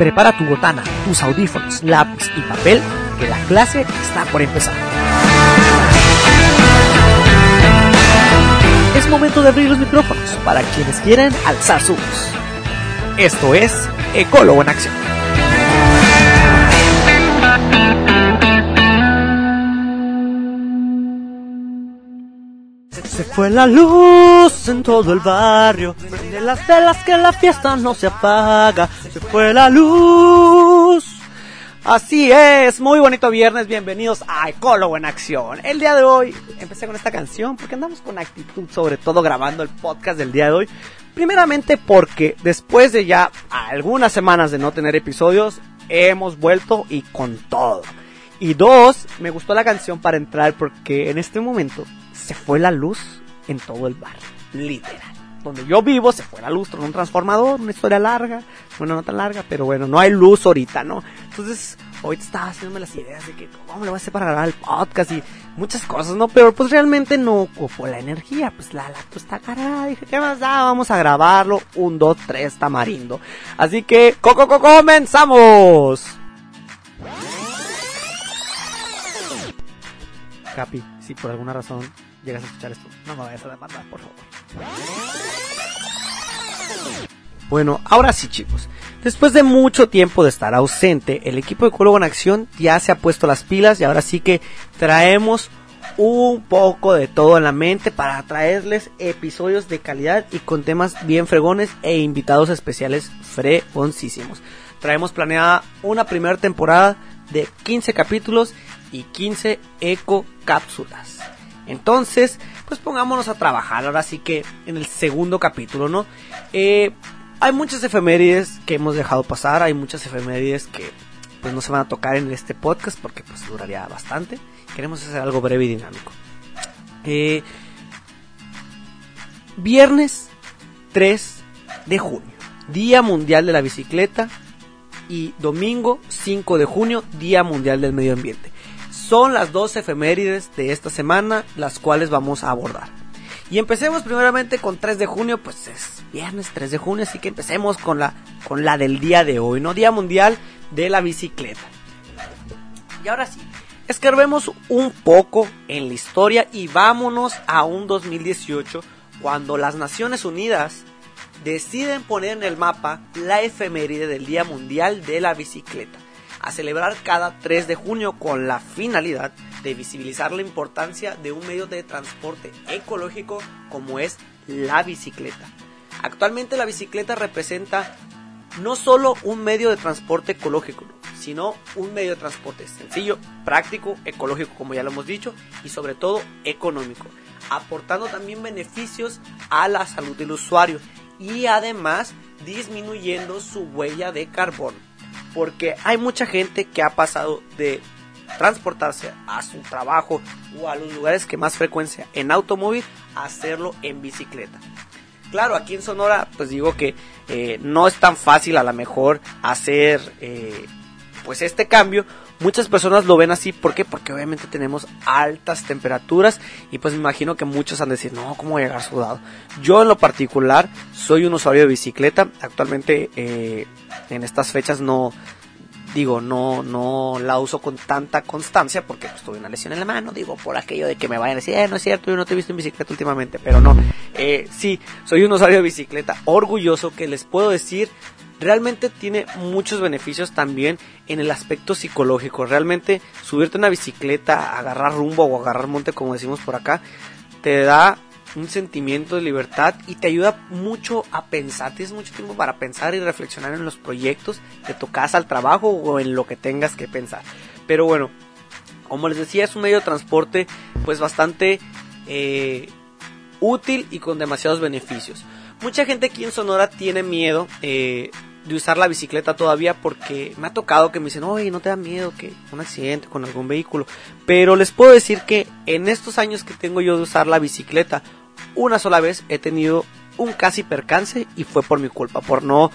Prepara tu botana, tus audífonos, lápiz y papel, que la clase está por empezar. Es momento de abrir los micrófonos para quienes quieren alzar su voz. Esto es Ecólogo en Acción. Se fue la luz en todo el barrio, prende las velas que la fiesta no se apaga. Se fue la luz. Así es, muy bonito viernes, bienvenidos a Ecólogo en Acción. El día de hoy empecé con esta canción porque andamos con actitud, sobre todo grabando el podcast del día de hoy. Primeramente porque después de ya algunas semanas de no tener episodios, hemos vuelto y con todo. Y dos, me gustó la canción para entrar porque en este momento se fue la luz en todo el bar, literal. Donde yo vivo se fue la luz con un transformador, una historia larga, bueno, no tan larga, pero bueno, no hay luz ahorita, ¿no? Entonces, ahorita estaba haciéndome las ideas de que cómo le voy a hacer para grabar el podcast y muchas cosas, ¿no? Pero pues realmente no ocupó la energía, pues la lacto está cargada, dije, ¿qué más da? Vamos a grabarlo, un, dos, tres, tamarindo. Así que, ¡coco, coco, comenzamos! Capi, si por alguna razón llegas a escuchar esto, no me vayas a demandar, por favor. Bueno, ahora sí chicos, después de mucho tiempo de estar ausente, el equipo de Ecólogo en Acción ya se ha puesto las pilas y ahora sí que traemos un poco de todo en la mente para traerles episodios de calidad y con temas bien fregones e invitados especiales fregoncísimos. Traemos planeada una primera temporada de 15 capítulos y 15 eco cápsulas. Entonces, pues pongámonos a trabajar ahora sí que en el segundo capítulo, ¿no? Eh, hay muchas efemérides que hemos dejado pasar, hay muchas efemérides que pues no se van a tocar en este podcast porque pues duraría bastante. Queremos hacer algo breve y dinámico. Eh, viernes 3 de junio, Día Mundial de la Bicicleta y domingo 5 de junio, Día Mundial del Medio Ambiente. Son las dos efemérides de esta semana las cuales vamos a abordar. Y empecemos primeramente con 3 de junio, pues es viernes 3 de junio, así que empecemos con la, con la del día de hoy, ¿no? Día Mundial de la Bicicleta. Y ahora sí, escarbemos un poco en la historia y vámonos a un 2018 cuando las Naciones Unidas deciden poner en el mapa la efeméride del Día Mundial de la Bicicleta, a celebrar cada 3 de junio con la finalidad de visibilizar la importancia de un medio de transporte ecológico como es la bicicleta. Actualmente la bicicleta representa no solo un medio de transporte ecológico, sino un medio de transporte sencillo, práctico, ecológico como ya lo hemos dicho y sobre todo económico, aportando también beneficios a la salud del usuario y además disminuyendo su huella de carbono. Porque hay mucha gente que ha pasado de transportarse a su trabajo o a los lugares que más frecuencia en automóvil a hacerlo en bicicleta. Claro, aquí en Sonora, pues digo que eh, no es tan fácil a lo mejor hacer eh, pues este cambio. Muchas personas lo ven así, ¿por qué? Porque obviamente tenemos altas temperaturas y pues me imagino que muchos han de decir, no, ¿cómo voy a llegar sudado? Yo en lo particular soy un usuario de bicicleta, actualmente eh, en estas fechas no, digo, no, no la uso con tanta constancia porque pues, tuve una lesión en la mano, digo, por aquello de que me vayan a decir, eh, no es cierto, yo no te he visto en bicicleta últimamente, pero no, eh, sí, soy un usuario de bicicleta orgulloso que les puedo decir, realmente tiene muchos beneficios también en el aspecto psicológico, realmente subirte una bicicleta, agarrar rumbo o agarrar monte, como decimos por acá, te da un sentimiento de libertad y te ayuda mucho a pensar. Tienes mucho tiempo para pensar y reflexionar en los proyectos de tu casa al trabajo o en lo que tengas que pensar. Pero bueno, como les decía, es un medio de transporte pues bastante eh, útil y con demasiados beneficios. Mucha gente aquí en Sonora tiene miedo eh, de usar la bicicleta todavía porque me ha tocado que me dicen, oye, no te da miedo que un accidente con algún vehículo. Pero les puedo decir que en estos años que tengo yo de usar la bicicleta, una sola vez he tenido un casi percance y fue por mi culpa, por no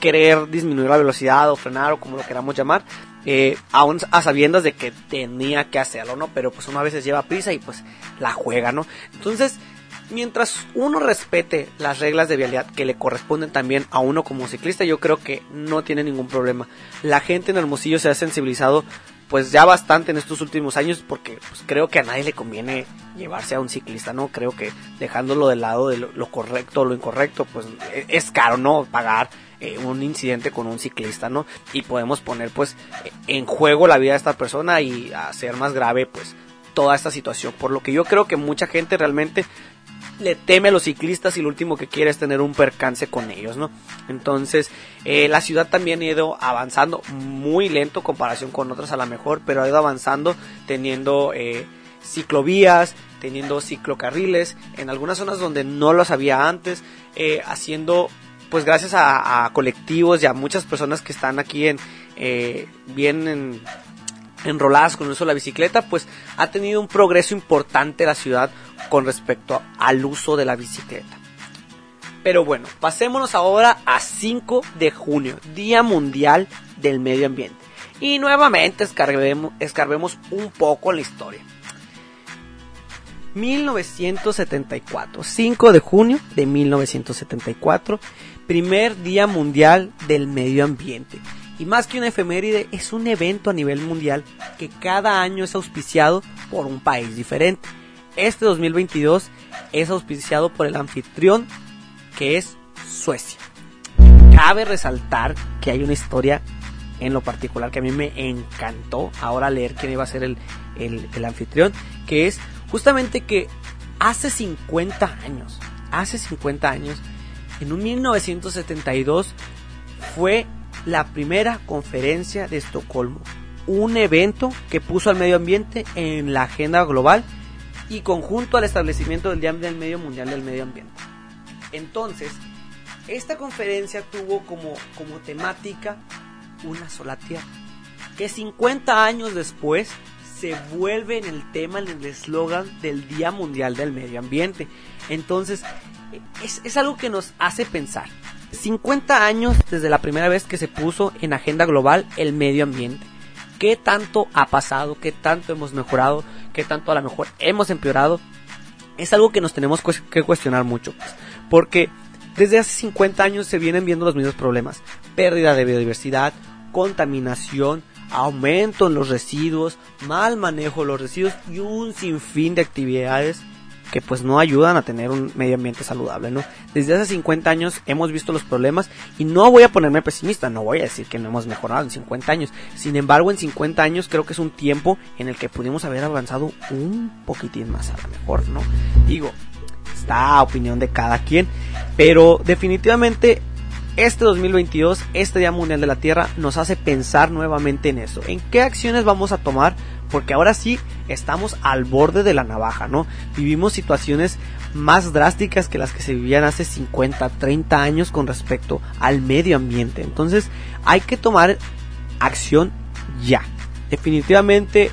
querer disminuir la velocidad o frenar o como lo queramos llamar, eh, aún a sabiendas de que tenía que hacerlo, ¿no? Pero pues una vez lleva prisa y pues la juega, ¿no? Entonces, mientras uno respete las reglas de vialidad que le corresponden también a uno como ciclista, yo creo que no tiene ningún problema. La gente en Hermosillo se ha sensibilizado pues ya bastante en estos últimos años porque pues, creo que a nadie le conviene llevarse a un ciclista, ¿no? Creo que dejándolo de lado de lo, correcto o lo incorrecto, pues e, es caro, ¿no? Pagar eh, un incidente con un ciclista, ¿no? Y podemos poner pues en juego la vida de esta persona y hacer más grave pues toda esta situación. Por lo que yo creo que mucha gente realmente le teme a los ciclistas y lo último que quiere es tener un percance con ellos, ¿no? Entonces, eh, la ciudad también ha ido avanzando muy lento en comparación con otras a lo mejor, pero ha ido avanzando teniendo eh, ciclovías, teniendo ciclocarriles, en algunas zonas donde no los había antes, eh, haciendo, pues gracias a, colectivos y a muchas personas que están aquí en, bien en, enroladas con uso de la bicicleta, pues ha tenido un progreso importante la ciudad con respecto al uso de la bicicleta. Pero bueno, pasémonos ahora a 5 de junio, Día Mundial del Medio Ambiente. Y nuevamente escarbemos, escarbemos un poco la historia. 1974, 5 de junio de 1974, primer Día Mundial del Medio Ambiente. Y más que una efeméride, es un evento a nivel mundial que cada año es auspiciado por un país diferente. Este 2022 es auspiciado por el anfitrión que es Suecia. Cabe resaltar que hay una historia en lo particular que a mí me encantó ahora leer quién iba a ser el, el, anfitrión, que es justamente que hace 50 años, hace 50 años, en un 1972 fue la primera conferencia de Estocolmo, un evento que puso al medio ambiente en la agenda global y conjunto al establecimiento del Día Mundial del Medio Ambiente. Entonces, esta conferencia tuvo como, como temática una sola tierra, que 50 años después se vuelve en el tema, en el eslogan del Día Mundial del Medio Ambiente. Entonces, es, es algo que nos hace pensar. 50 años desde la primera vez que se puso en agenda global el medio ambiente. ¿Qué tanto ha pasado? ¿Qué tanto hemos mejorado? qué tanto a lo mejor hemos empeorado, es algo que nos tenemos que cuestionar mucho. Pues, porque desde hace 50 años se vienen viendo los mismos problemas. Pérdida de biodiversidad, contaminación, aumento en los residuos, mal manejo de los residuos y un sinfín de actividades que pues no ayudan a tener un medio ambiente saludable, ¿no? Desde hace 50 años hemos visto los problemas y no voy a ponerme pesimista, no voy a decir que no hemos mejorado en 50 años. Sin embargo, en 50 años creo que es un tiempo en el que pudimos haber avanzado un poquitín más a lo mejor, ¿no? Digo, está opinión de cada quien, pero definitivamente este 2022, este Día Mundial de la Tierra, nos hace pensar nuevamente en eso. ¿En qué acciones vamos a tomar porque ahora sí estamos al borde de la navaja, ¿no? Vivimos situaciones más drásticas que las que se vivían hace 50, 30 años con respecto al medio ambiente. Entonces hay que tomar acción ya. Definitivamente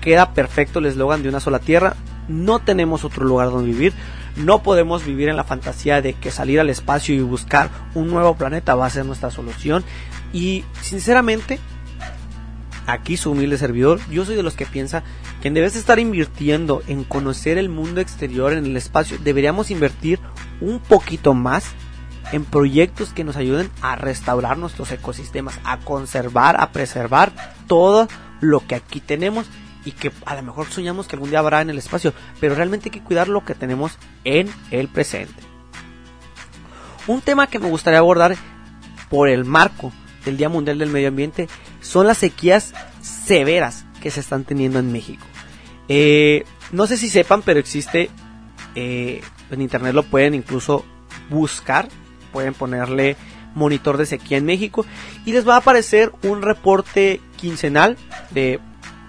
queda perfecto el eslogan de una sola tierra. No tenemos otro lugar donde vivir. No podemos vivir en la fantasía de que salir al espacio y buscar un nuevo planeta va a ser nuestra solución. Y sinceramente aquí su humilde servidor, yo soy de los que piensa que en vez de estar invirtiendo en conocer el mundo exterior, en el espacio, deberíamos invertir un poquito más en proyectos que nos ayuden a restaurar nuestros ecosistemas, a conservar, a preservar todo lo que aquí tenemos y que a lo mejor soñamos que algún día habrá en el espacio, pero realmente hay que cuidar lo que tenemos en el presente. Un tema que me gustaría abordar por el marco del Día Mundial del Medio Ambiente son las sequías severas que se están teniendo en México. Eh, no sé si sepan, pero existe eh, en internet lo pueden incluso buscar, pueden ponerle monitor de sequía en México y les va a aparecer un reporte quincenal de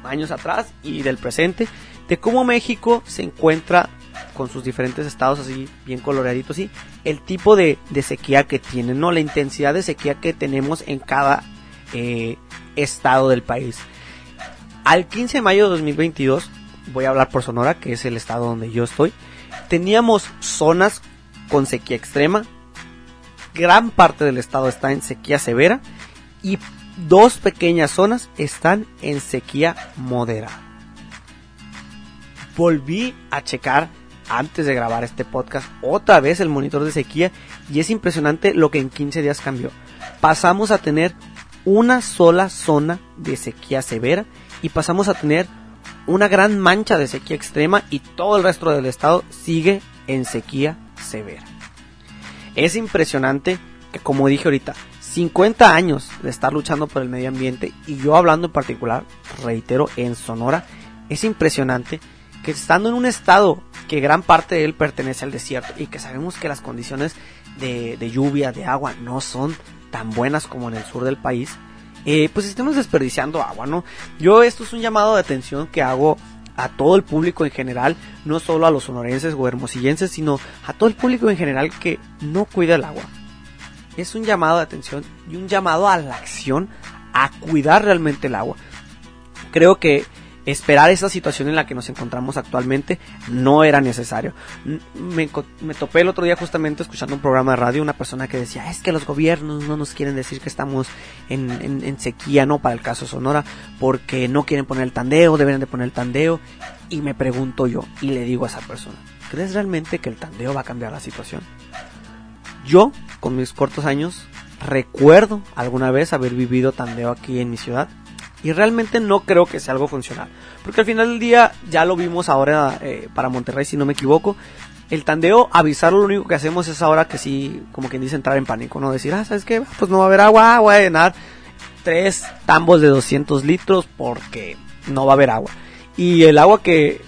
años atrás y del presente de cómo México se encuentra con sus diferentes estados así bien coloreaditos y el tipo de, sequía que tienen, ¿no? La intensidad de sequía que tenemos en cada eh, estado del país. Al 15 de mayo de 2022, voy a hablar por Sonora, que es el estado donde yo estoy, teníamos zonas con sequía extrema, gran parte del estado está en sequía severa y dos pequeñas zonas están en sequía moderada. Volví a checar antes de grabar este podcast otra vez el monitor de sequía y es impresionante lo que en 15 días cambió. Pasamos a tener una sola zona de sequía severa y pasamos a tener una gran mancha de sequía extrema y todo el resto del estado sigue en sequía severa. Es impresionante que como dije ahorita, 50 años de estar luchando por el medio ambiente y yo hablando en particular, reitero, en Sonora, es impresionante que estando en un estado que gran parte de él pertenece al desierto y que sabemos que las condiciones de, lluvia, de agua, no son tan buenas como en el sur del país, eh, pues estemos desperdiciando agua, ¿no? Yo esto es un llamado de atención que hago a todo el público en general, no solo a los sonorenses o hermosillenses, sino a todo el público en general que no cuida el agua es un llamado de atención y un llamado a la acción a cuidar realmente el agua. Creo que esperar esa situación en la que nos encontramos actualmente no era necesario. Me, topé el otro día justamente escuchando un programa de radio, una persona que decía, es que los gobiernos no nos quieren decir que estamos en, en sequía, no para el caso Sonora, porque no quieren poner el tandeo, deben de poner el tandeo. Y me pregunto yo, y le digo a esa persona, ¿crees realmente que el tandeo va a cambiar la situación? Yo, con mis cortos años, recuerdo alguna vez haber vivido tandeo aquí en mi ciudad y realmente no creo que sea algo funcional. Porque al final del día, ya lo vimos ahora eh, para Monterrey, si no me equivoco, el tandeo, avisarlo, lo único que hacemos es ahora que sí, como quien dice, entrar en pánico, ¿no? Decir, ah, ¿sabes qué? Pues no va a haber agua, voy a llenar tres tambos de 200 litros porque no va a haber agua. Y el agua que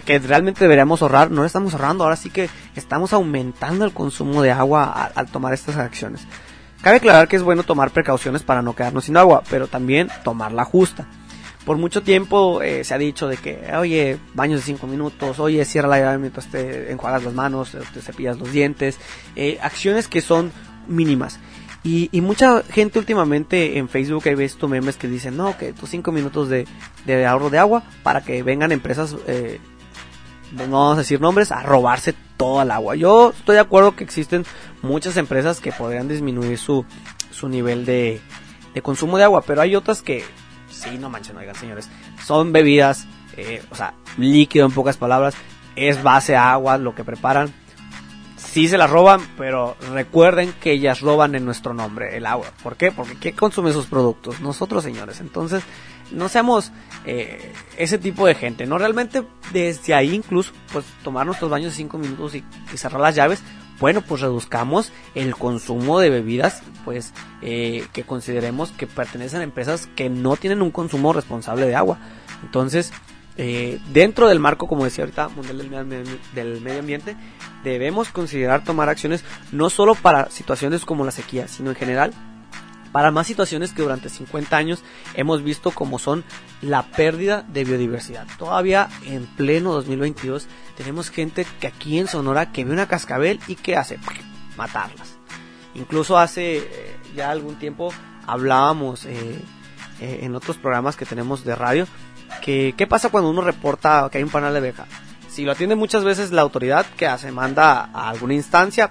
que, realmente deberíamos ahorrar, no lo estamos ahorrando, ahora sí que estamos aumentando el consumo de agua al, tomar estas acciones. Cabe aclarar que es bueno tomar precauciones para no quedarnos sin agua, pero también tomar la justa. Por mucho tiempo eh, se ha dicho de que, oye, baños de 5 minutos, oye, cierra la llave mientras te enjuagas las manos, te cepillas los dientes, eh, acciones que son mínimas. Y, mucha gente últimamente en Facebook he visto memes que dicen, no, que tus 5 minutos de, ahorro de agua para que vengan empresas eh, no vamos a decir nombres, a robarse toda el agua. Yo estoy de acuerdo que existen muchas empresas que podrían disminuir su, su nivel de, de consumo de agua, pero hay otras que, sí, no manchen, oigan señores, son bebidas, eh, o sea, líquido en pocas palabras, es base a agua lo que preparan. Sí se las roban, pero recuerden que ellas roban en nuestro nombre el agua. ¿Por qué? Porque ¿qué consume esos productos? Nosotros, señores. Entonces, no seamos eh, ese tipo de gente, ¿no? Realmente desde ahí incluso, pues tomar nuestros baños de 5 minutos y, cerrar las llaves, bueno, pues reduzcamos el consumo de bebidas, pues eh, que consideremos que pertenecen a empresas que no tienen un consumo responsable de agua. Entonces, eh, dentro del marco, como decía ahorita, mundial del medio ambiente, debemos considerar tomar acciones no solo para situaciones como la sequía, sino en general para más situaciones que durante 50 años hemos visto como son la pérdida de biodiversidad. Todavía en pleno 2022 tenemos gente que aquí en Sonora que ve una cascabel y que hace matarlas. Incluso hace eh, ya algún tiempo hablábamos eh, eh, en otros programas que tenemos de radio que qué pasa cuando uno reporta que hay un panal de abeja. Si lo atiende muchas veces la autoridad, que hace? Manda a alguna instancia,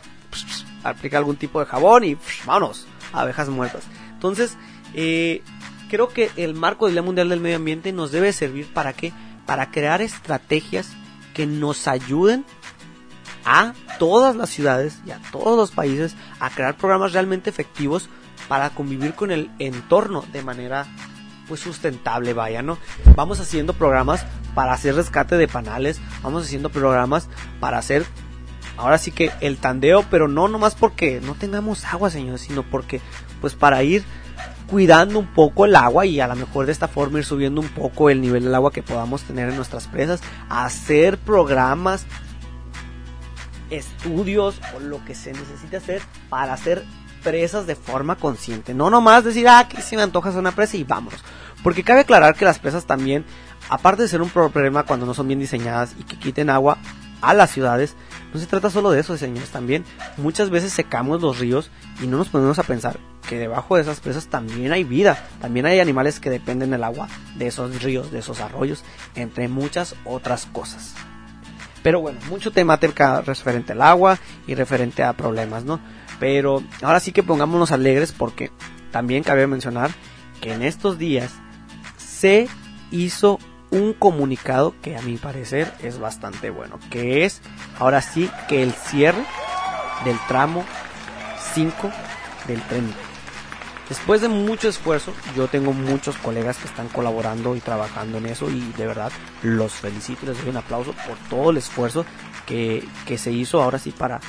aplica algún tipo de jabón y vámonos abejas muertas. Entonces, eh, creo que el marco del Día Mundial del Medio Ambiente nos debe servir para qué? Para crear estrategias que nos ayuden a todas las ciudades y a todos los países a crear programas realmente efectivos para convivir con el entorno de manera pues sustentable, vaya, ¿no? Vamos haciendo programas para hacer rescate de panales, vamos haciendo programas para hacer ahora sí que el tandeo, pero no nomás porque no tengamos agua, señores, sino porque pues para ir cuidando un poco el agua y a lo mejor de esta forma ir subiendo un poco el nivel del agua que podamos tener en nuestras presas, hacer programas, estudios o lo que se necesite hacer para hacer presas de forma consciente, no nomás decir, ah, que si me antojas una presa y vámonos, porque cabe aclarar que las presas también, aparte de ser un problema cuando no son bien diseñadas y que quiten agua a las ciudades, no se trata solo de eso, señores, también muchas veces secamos los ríos y no nos ponemos a pensar que debajo de esas presas también hay vida, también hay animales que dependen del agua, de esos ríos, de esos arroyos, entre muchas otras cosas. Pero bueno, mucho temática referente al agua y referente a problemas, ¿no? Pero ahora sí que pongámonos alegres porque también cabe mencionar que en estos días se hizo un comunicado que a mi parecer es bastante bueno, que es ahora sí que el cierre del tramo 5 del tren. Después de mucho esfuerzo, yo tengo muchos colegas que están colaborando y trabajando en eso y de verdad los felicito les doy un aplauso por todo el esfuerzo que, que se hizo ahora sí para,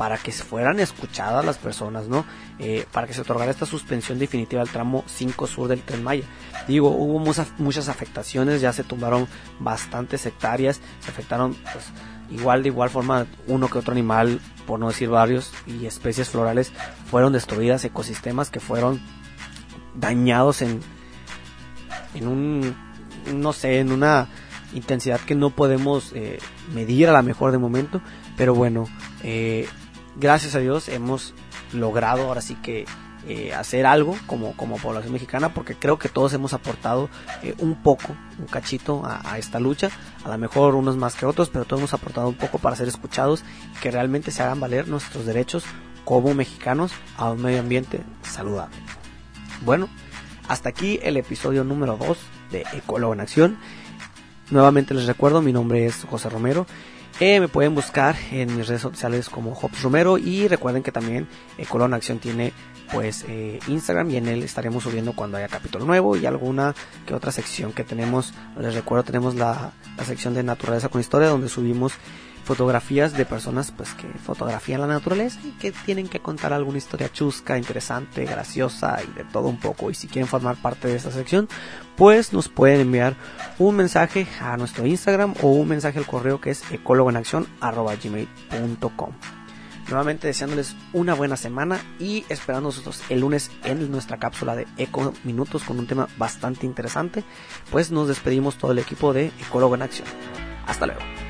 para que fueran escuchadas las personas, ¿no? Eh, para que se otorgara esta suspensión definitiva al tramo 5 sur del Tren Maya. Digo, hubo muchas, afectaciones, ya se tumbaron bastantes hectáreas, se afectaron pues, igual de igual forma uno que otro animal, por no decir varios, y especies florales fueron destruidas, ecosistemas que fueron dañados en, en un, no sé, en una intensidad que no podemos eh, medir a la mejor de momento, pero bueno, eh, gracias a Dios hemos logrado ahora sí que eh, hacer algo como, como población mexicana porque creo que todos hemos aportado eh, un poco, un cachito a, esta lucha, a lo mejor unos más que otros, pero todos hemos aportado un poco para ser escuchados y que realmente se hagan valer nuestros derechos como mexicanos a un medio ambiente saludable. Bueno, hasta aquí el episodio número 2 de Ecólogo en Acción. Nuevamente les recuerdo, mi nombre es José Romero eh, me pueden buscar en mis redes sociales como Hops Romero y recuerden que también eh, Colón Acción tiene pues eh, Instagram y en él estaremos subiendo cuando haya capítulo nuevo y alguna que otra sección que tenemos. Les recuerdo tenemos la, la sección de naturaleza con historia donde subimos fotografías de personas pues que fotografían la naturaleza y que tienen que contar alguna historia chusca, interesante, graciosa y de todo un poco. Y si quieren formar parte de esta sección, pues nos pueden enviar un mensaje a nuestro Instagram o un mensaje al correo que es ecólogoenacción.gmail.com Nuevamente deseándoles una buena semana y esperando nosotros el lunes en nuestra cápsula de Eco Minutos con un tema bastante interesante. Pues nos despedimos todo el equipo de Ecólogo en Acción. Hasta luego.